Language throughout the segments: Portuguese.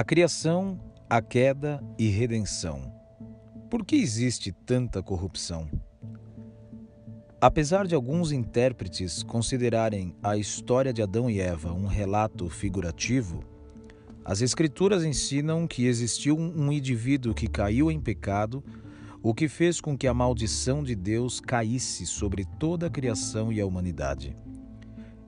A criação, a queda e redenção. Por que existe tanta corrupção? Apesar de alguns intérpretes considerarem a história de Adão e Eva um relato figurativo, as Escrituras ensinam que existiu um indivíduo que caiu em pecado, o que fez com que a maldição de Deus caísse sobre toda a criação e a humanidade.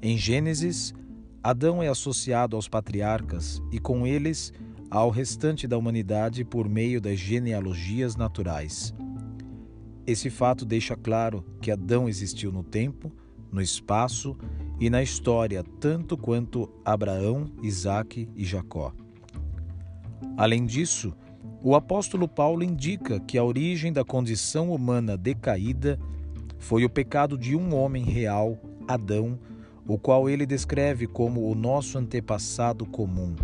Em Gênesis, Adão é associado aos patriarcas e com eles ao restante da humanidade por meio das genealogias naturais. Esse fato deixa claro que Adão existiu no tempo, no espaço e na história tanto quanto Abraão, Isaque e Jacó. Além disso, o apóstolo Paulo indica que a origem da condição humana decaída foi o pecado de um homem real, Adão, o qual ele descreve como o nosso antepassado comum.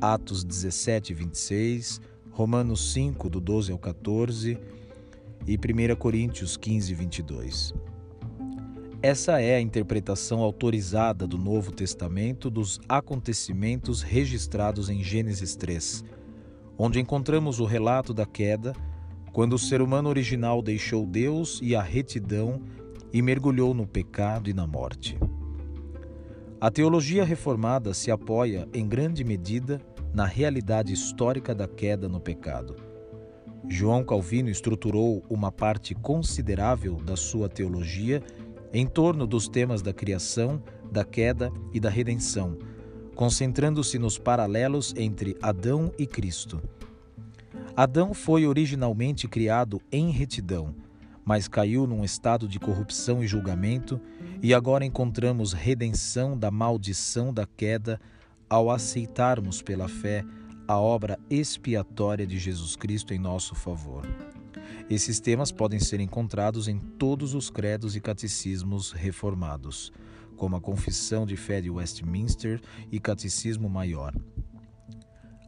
Atos 17, 26, Romanos 5, do 12 ao 14 e 1 Coríntios 15, 22. Essa é a interpretação autorizada do Novo Testamento dos acontecimentos registrados em Gênesis 3, onde encontramos o relato da queda, quando o ser humano original deixou Deus e a retidão e mergulhou no pecado e na morte. A teologia reformada se apoia, em grande medida, na realidade histórica da queda no pecado. João Calvino estruturou uma parte considerável da sua teologia em torno dos temas da criação, da queda e da redenção, concentrando-se nos paralelos entre Adão e Cristo. Adão foi originalmente criado em retidão, mas caiu num estado de corrupção e julgamento, e agora encontramos redenção da maldição da queda ao aceitarmos pela fé a obra expiatória de Jesus Cristo em nosso favor. Esses temas podem ser encontrados em todos os credos e catecismos reformados, como a Confissão de Fé de Westminster e Catecismo Maior.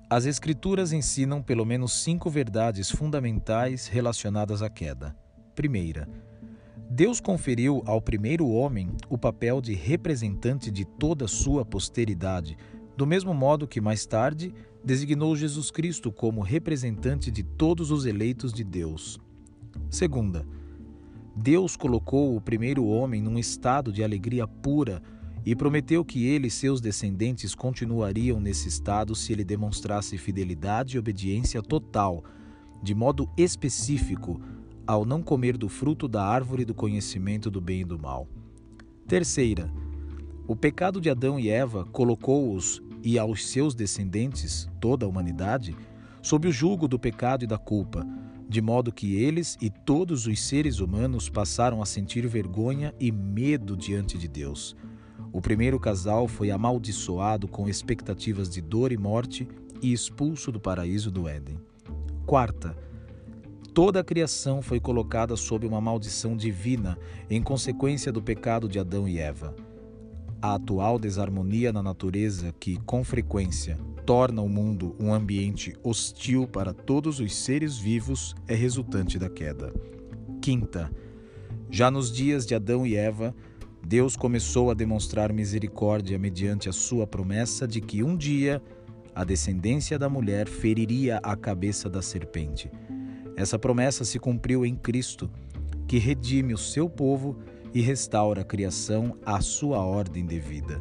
As Escrituras ensinam pelo menos cinco verdades fundamentais relacionadas à queda. Primeira, Deus conferiu ao primeiro homem o papel de representante de toda a sua posteridade, do mesmo modo que mais tarde designou Jesus Cristo como representante de todos os eleitos de Deus. Segunda, Deus colocou o primeiro homem num estado de alegria pura e prometeu que ele e seus descendentes continuariam nesse estado se ele demonstrasse fidelidade e obediência total, de modo específico, ao não comer do fruto da árvore do conhecimento do bem e do mal. Terceira, o pecado de Adão e Eva colocou-os e aos seus descendentes, toda a humanidade, sob o jugo do pecado e da culpa, de modo que eles e todos os seres humanos passaram a sentir vergonha e medo diante de Deus. O primeiro casal foi amaldiçoado com expectativas de dor e morte e expulso do paraíso do Éden. Quarta, Toda a criação foi colocada sob uma maldição divina em consequência do pecado de Adão e Eva. A atual desarmonia na natureza, que, com frequência, torna o mundo um ambiente hostil para todos os seres vivos, é resultante da queda. Quinta, já nos dias de Adão e Eva, Deus começou a demonstrar misericórdia mediante a sua promessa de que um dia a descendência da mulher feriria a cabeça da serpente. Essa promessa se cumpriu em Cristo, que redime o seu povo e restaura a criação à sua ordem devida.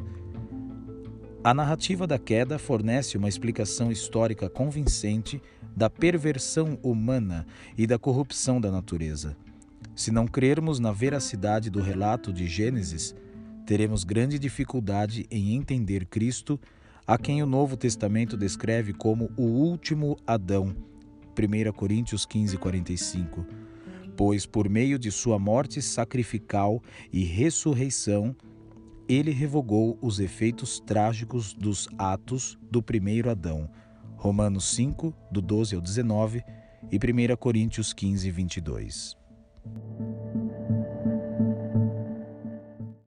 A narrativa da queda fornece uma explicação histórica convincente da perversão humana e da corrupção da natureza. Se não crermos na veracidade do relato de Gênesis, teremos grande dificuldade em entender Cristo, a quem o Novo Testamento descreve como o último Adão 1 Coríntios 15, 45. Pois por meio de sua morte sacrificial e ressurreição, ele revogou os efeitos trágicos dos atos do primeiro Adão. Romanos 5, do 12 ao 19 e 1 Coríntios 15, 22.